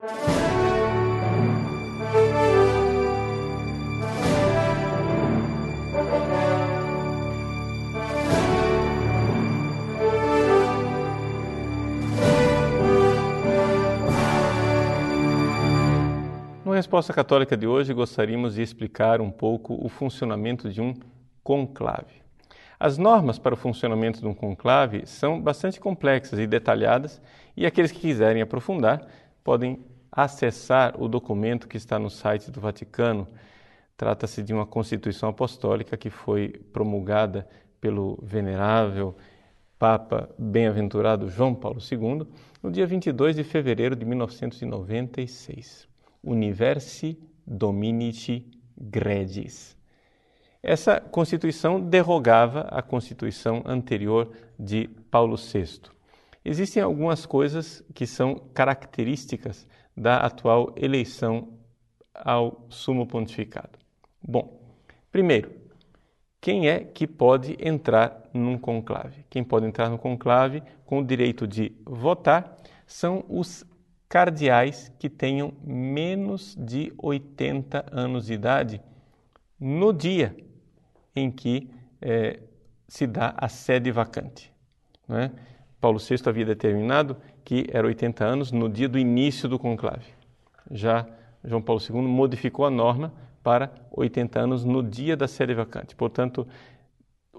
No Resposta Católica de hoje, gostaríamos de explicar um pouco o funcionamento de um conclave. As normas para o funcionamento de um conclave são bastante complexas e detalhadas, e aqueles que quiserem aprofundar podem acessar o documento que está no site do Vaticano. Trata-se de uma Constituição Apostólica que foi promulgada pelo venerável Papa Bem-aventurado João Paulo II no dia 22 de fevereiro de 1996. Universi Dominici Gregis. Essa Constituição derrogava a Constituição anterior de Paulo VI. Existem algumas coisas que são características da atual eleição ao Sumo Pontificado. Bom, primeiro, quem é que pode entrar num conclave? Quem pode entrar no conclave com o direito de votar são os cardeais que tenham menos de 80 anos de idade no dia em que é, se dá a sede vacante. É? Paulo VI havia determinado que era 80 anos no dia do início do conclave. Já João Paulo II modificou a norma para 80 anos no dia da sede vacante. Portanto,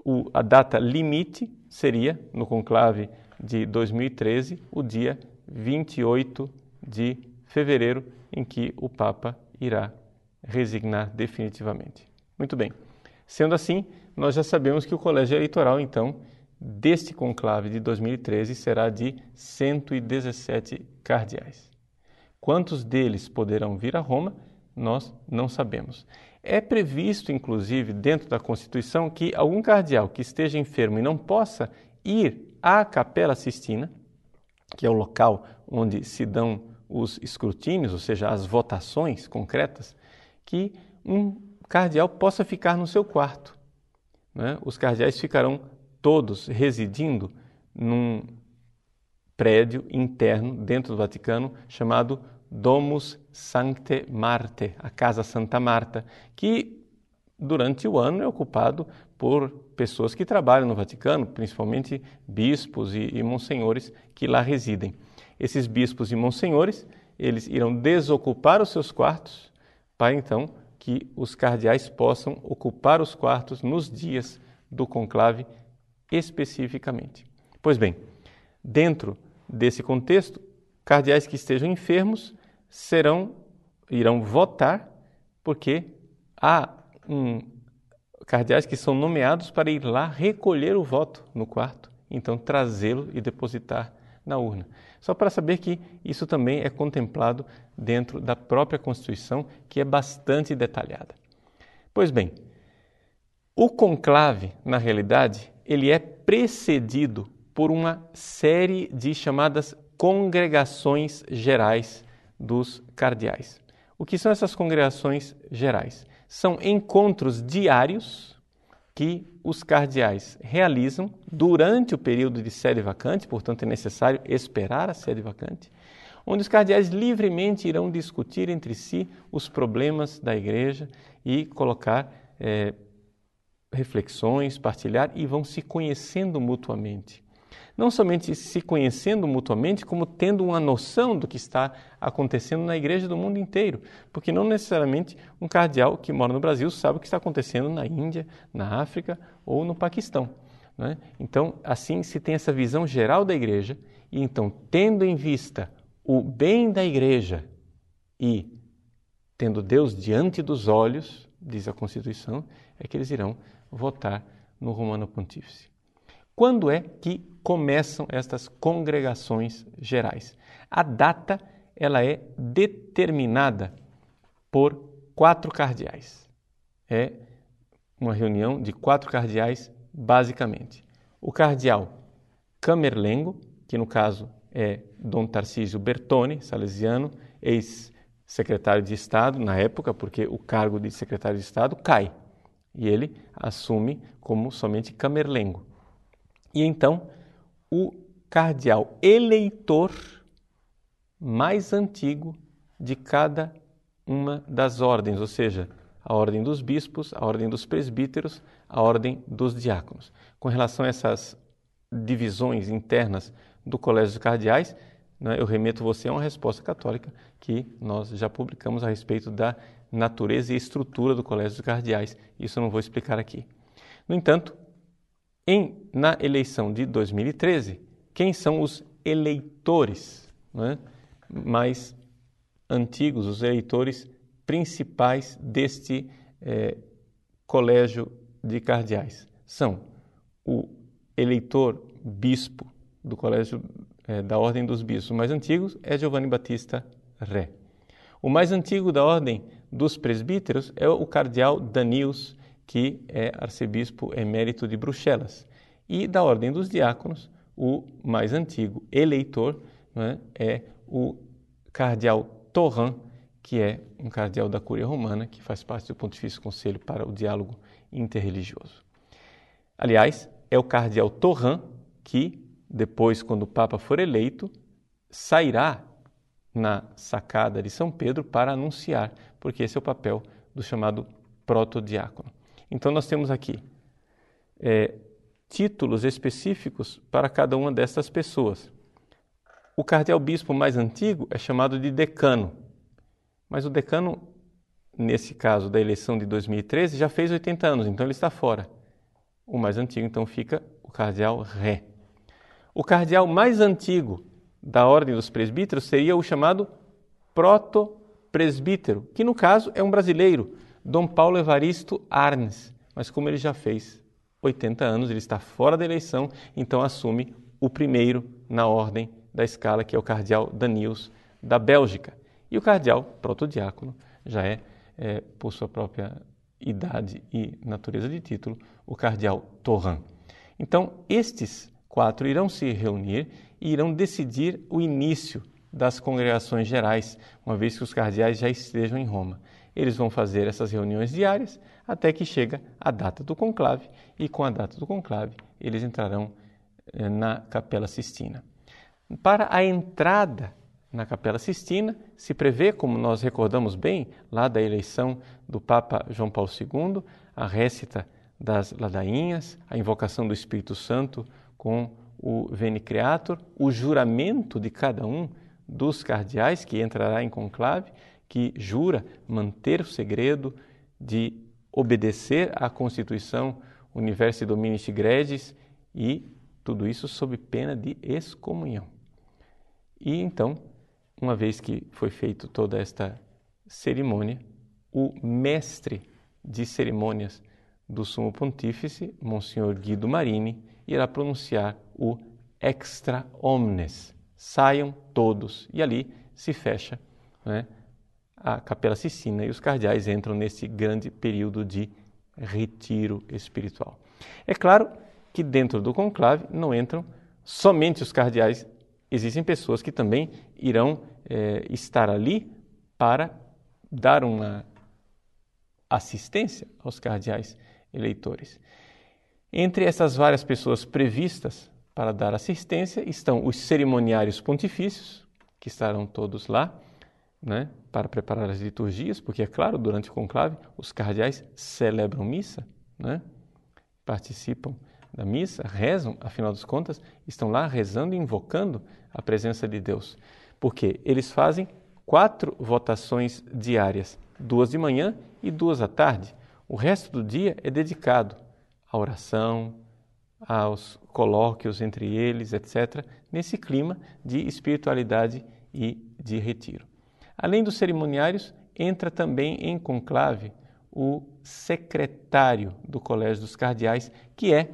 o, a data limite seria, no conclave de 2013, o dia 28 de fevereiro, em que o Papa irá resignar definitivamente. Muito bem. Sendo assim, nós já sabemos que o colégio eleitoral, então, deste conclave de 2013 será de 117 cardeais. Quantos deles poderão vir a Roma, nós não sabemos. É previsto, inclusive, dentro da Constituição, que algum cardeal que esteja enfermo e não possa ir à Capela Sistina, que é o local onde se dão os escrutínios, ou seja, as votações concretas, que um cardeal possa ficar no seu quarto. Né? Os cardeais ficarão todos residindo num prédio interno dentro do Vaticano chamado Domus Sancte Marte, a Casa Santa Marta, que durante o ano é ocupado por pessoas que trabalham no Vaticano, principalmente bispos e, e monsenhores que lá residem. Esses bispos e monsenhores, eles irão desocupar os seus quartos para então que os cardeais possam ocupar os quartos nos dias do conclave especificamente. Pois bem, dentro desse contexto, cardeais que estejam enfermos serão irão votar porque há um, cardeais que são nomeados para ir lá recolher o voto no quarto, então trazê-lo e depositar na urna. Só para saber que isso também é contemplado dentro da própria Constituição, que é bastante detalhada. Pois bem, o conclave, na realidade, ele é precedido por uma série de chamadas congregações gerais dos cardeais. O que são essas congregações gerais? São encontros diários que os cardeais realizam durante o período de sede vacante, portanto é necessário esperar a sede vacante, onde os cardeais livremente irão discutir entre si os problemas da igreja e colocar é, reflexões, partilhar e vão se conhecendo mutuamente não somente se conhecendo mutuamente, como tendo uma noção do que está acontecendo na igreja do mundo inteiro. Porque não necessariamente um cardeal que mora no Brasil sabe o que está acontecendo na Índia, na África ou no Paquistão. Né? Então, assim se tem essa visão geral da igreja, e então, tendo em vista o bem da igreja e tendo Deus diante dos olhos, diz a Constituição, é que eles irão votar no Romano Pontífice. Quando é que começam estas congregações gerais? A data ela é determinada por quatro cardeais. É uma reunião de quatro cardeais, basicamente. O cardeal Camerlengo, que no caso é Dom Tarcísio Bertone, salesiano, ex-secretário de Estado na época, porque o cargo de secretário de Estado cai e ele assume como somente Camerlengo. E então, o cardeal eleitor mais antigo de cada uma das ordens, ou seja, a ordem dos bispos, a ordem dos presbíteros, a ordem dos diáconos. Com relação a essas divisões internas do Colégio dos Cardeais, né, eu remeto você a uma resposta católica que nós já publicamos a respeito da natureza e estrutura do Colégio dos Cardeais. Isso eu não vou explicar aqui. No entanto, em, na eleição de 2013, quem são os eleitores né, mais antigos, os eleitores principais deste é, colégio de cardeais? São o eleitor bispo do colégio é, da Ordem dos Bispos mais antigos é Giovanni Battista Re. O mais antigo da Ordem dos Presbíteros é o cardeal Danius, que é arcebispo emérito de Bruxelas. E da Ordem dos Diáconos, o mais antigo eleitor né, é o cardeal Torran, que é um cardeal da Cúria Romana, que faz parte do Pontifício Conselho para o Diálogo Interreligioso. Aliás, é o cardeal Torran que depois, quando o Papa for eleito, sairá na sacada de São Pedro para anunciar, porque esse é o papel do chamado protodiácono. Então, nós temos aqui é, títulos específicos para cada uma dessas pessoas. O cardeal-bispo mais antigo é chamado de decano, mas o decano, nesse caso da eleição de 2013, já fez 80 anos, então ele está fora. O mais antigo, então, fica o cardeal ré. O cardeal mais antigo da ordem dos presbíteros seria o chamado proto-presbítero, que no caso é um brasileiro, Dom Paulo Evaristo Arnes. Mas como ele já fez 80 anos, ele está fora da eleição, então assume o primeiro na ordem da escala, que é o cardeal Daniels da Bélgica. E o cardeal protodiácono já é, é, por sua própria idade e natureza de título, o cardeal Torran. Então, estes quatro irão se reunir e irão decidir o início das congregações gerais, uma vez que os cardeais já estejam em Roma. Eles vão fazer essas reuniões diárias até que chega a data do conclave e com a data do conclave eles entrarão eh, na Capela Sistina. Para a entrada na Capela Sistina, se prevê, como nós recordamos bem, lá da eleição do Papa João Paulo II, a récita das ladainhas, a invocação do Espírito Santo com o Veni Creator, o juramento de cada um dos cardeais que entrará em conclave, que jura manter o segredo de obedecer à Constituição Universi Domini Gregis e tudo isso sob pena de excomunhão. E então, uma vez que foi feita toda esta cerimônia, o mestre de cerimônias do Sumo Pontífice, Monsenhor Guido Marini, irá pronunciar o extra omnes, saiam todos. E ali se fecha né, a Capela Sistina e os cardeais entram nesse grande período de retiro espiritual. É claro que dentro do conclave não entram somente os cardeais, existem pessoas que também irão é, estar ali para dar uma assistência aos cardeais eleitores. Entre essas várias pessoas previstas para dar assistência estão os cerimoniários pontifícios, que estarão todos lá, né, para preparar as liturgias, porque, é claro, durante o conclave, os cardeais celebram missa, né, participam da missa, rezam, afinal das contas, estão lá rezando e invocando a presença de Deus. Porque eles fazem quatro votações diárias, duas de manhã e duas à tarde. O resto do dia é dedicado à oração, aos colóquios entre eles, etc., nesse clima de espiritualidade e de retiro. Além dos cerimoniários, entra também em conclave o secretário do Colégio dos Cardeais, que é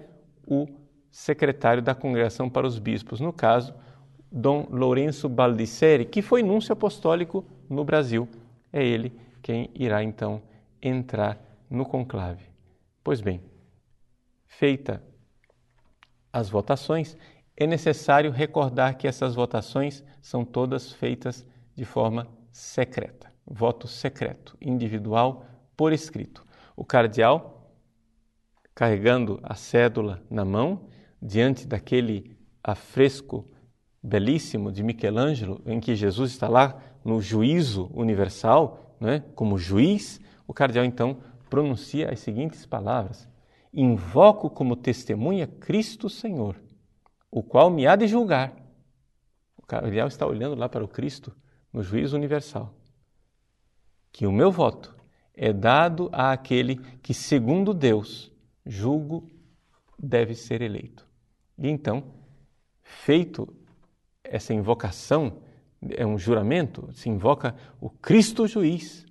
o secretário da Congregação para os Bispos, no caso, Dom Lourenço Baldisseri, que foi núncio apostólico no Brasil. É ele quem irá então entrar no conclave. Pois bem, feita as votações, é necessário recordar que essas votações são todas feitas de forma secreta, voto secreto, individual, por escrito. O cardeal, carregando a cédula na mão, diante daquele afresco belíssimo de Michelangelo, em que Jesus está lá no juízo universal, né, como juiz, o cardeal então pronuncia as seguintes palavras: Invoco como testemunha Cristo Senhor, o qual me há de julgar. O cardeal está olhando lá para o Cristo no juízo universal. Que o meu voto é dado àquele que, segundo Deus, julgo deve ser eleito. E então, feito essa invocação, é um juramento, se invoca o Cristo juiz,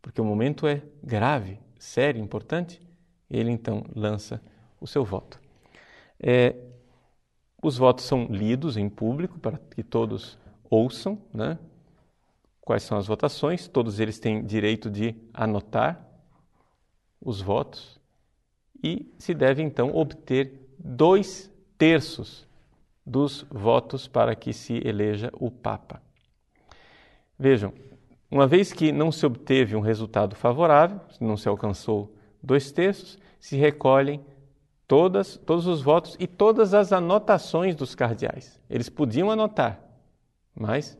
porque o momento é grave, sério, importante, ele então lança o seu voto. É, os votos são lidos em público para que todos ouçam, né? Quais são as votações? Todos eles têm direito de anotar os votos e se deve então obter dois terços dos votos para que se eleja o Papa. Vejam, uma vez que não se obteve um resultado favorável, não se alcançou dois terços, se recolhem todas, todos os votos e todas as anotações dos cardeais. Eles podiam anotar, mas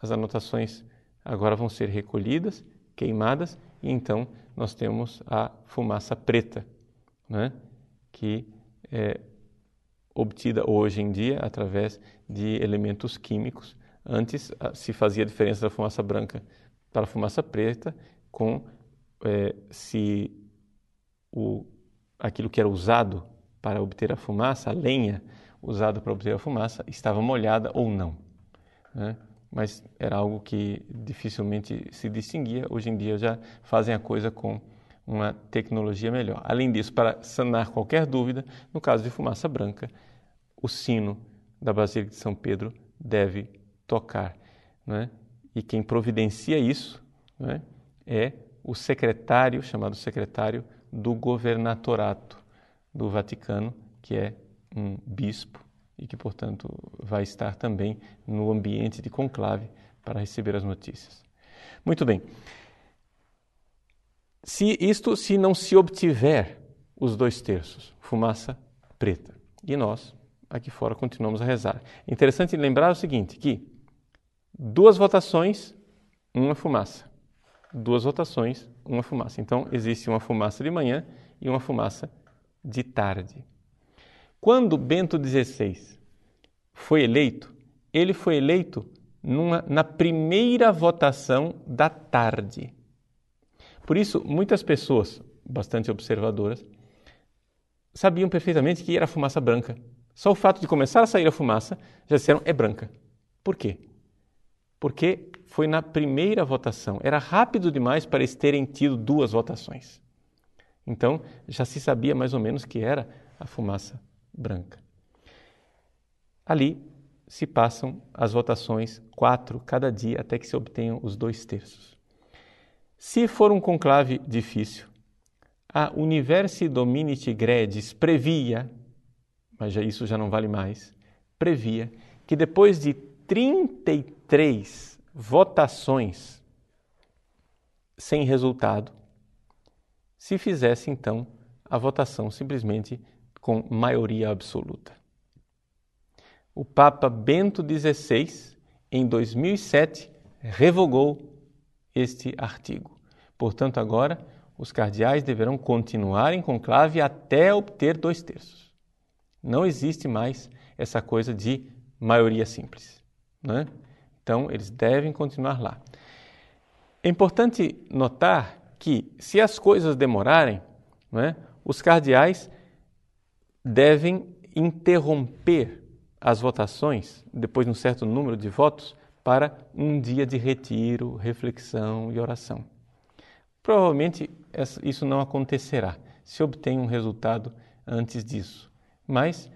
as anotações agora vão ser recolhidas, queimadas, e então nós temos a fumaça preta, né? que é obtida hoje em dia através de elementos químicos. Antes se fazia a diferença da fumaça branca para a fumaça preta com é, se o, aquilo que era usado para obter a fumaça, a lenha usada para obter a fumaça, estava molhada ou não. Né? Mas era algo que dificilmente se distinguia. Hoje em dia já fazem a coisa com uma tecnologia melhor. Além disso, para sanar qualquer dúvida, no caso de fumaça branca, o sino da Basílica de São Pedro deve tocar. Né? E quem providencia isso né, é o secretário, chamado secretário do governatorato do Vaticano, que é um bispo e que, portanto, vai estar também no ambiente de conclave para receber as notícias. Muito bem. Se isto se não se obtiver os dois terços, fumaça preta. E nós, aqui fora, continuamos a rezar. Interessante lembrar o seguinte, que duas votações, uma fumaça. Duas votações, uma fumaça. Então, existe uma fumaça de manhã e uma fumaça de tarde. Quando Bento XVI foi eleito, ele foi eleito numa, na primeira votação da tarde. Por isso, muitas pessoas, bastante observadoras, sabiam perfeitamente que era fumaça branca. Só o fato de começar a sair a fumaça já disseram é branca. Por quê? Porque foi na primeira votação. Era rápido demais para eles terem tido duas votações. Então, já se sabia mais ou menos que era a fumaça branca. Ali se passam as votações, quatro cada dia, até que se obtenham os dois terços. Se for um conclave difícil, a Universi Dominiti Gredis previa, mas já isso já não vale mais, previa que depois de 33 votações sem resultado, se fizesse então a votação simplesmente com maioria absoluta. O Papa Bento XVI, em 2007, revogou este artigo. Portanto, agora os cardeais deverão continuar em conclave até obter dois terços. Não existe mais essa coisa de maioria simples. Né? Então, eles devem continuar lá. É importante notar que, se as coisas demorarem, né, os cardeais devem interromper as votações, depois de um certo número de votos, para um dia de retiro, reflexão e oração. Provavelmente isso não acontecerá se obtém um resultado antes disso, mas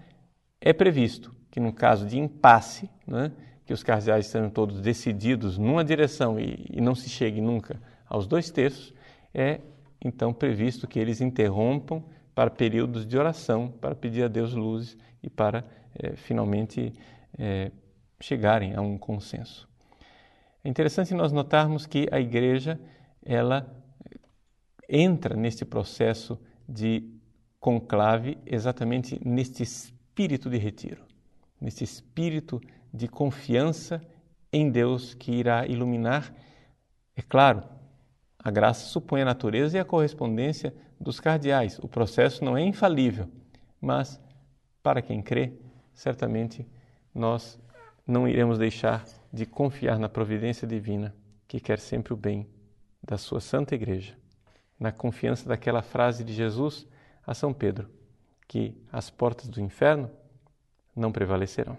é previsto que, no caso de impasse, né, que os cardeais sejam todos decididos numa direção e, e não se chegue nunca aos dois terços, é então previsto que eles interrompam para períodos de oração, para pedir a Deus luzes e para é, finalmente é, chegarem a um consenso. É interessante nós notarmos que a igreja ela entra neste processo de conclave exatamente neste espírito de retiro, neste espírito de confiança em Deus que irá iluminar. É claro, a graça supõe a natureza e a correspondência dos cardeais. O processo não é infalível, mas para quem crê, certamente nós não iremos deixar de confiar na providência divina que quer sempre o bem da sua santa igreja. Na confiança daquela frase de Jesus a São Pedro, que as portas do inferno não prevalecerão.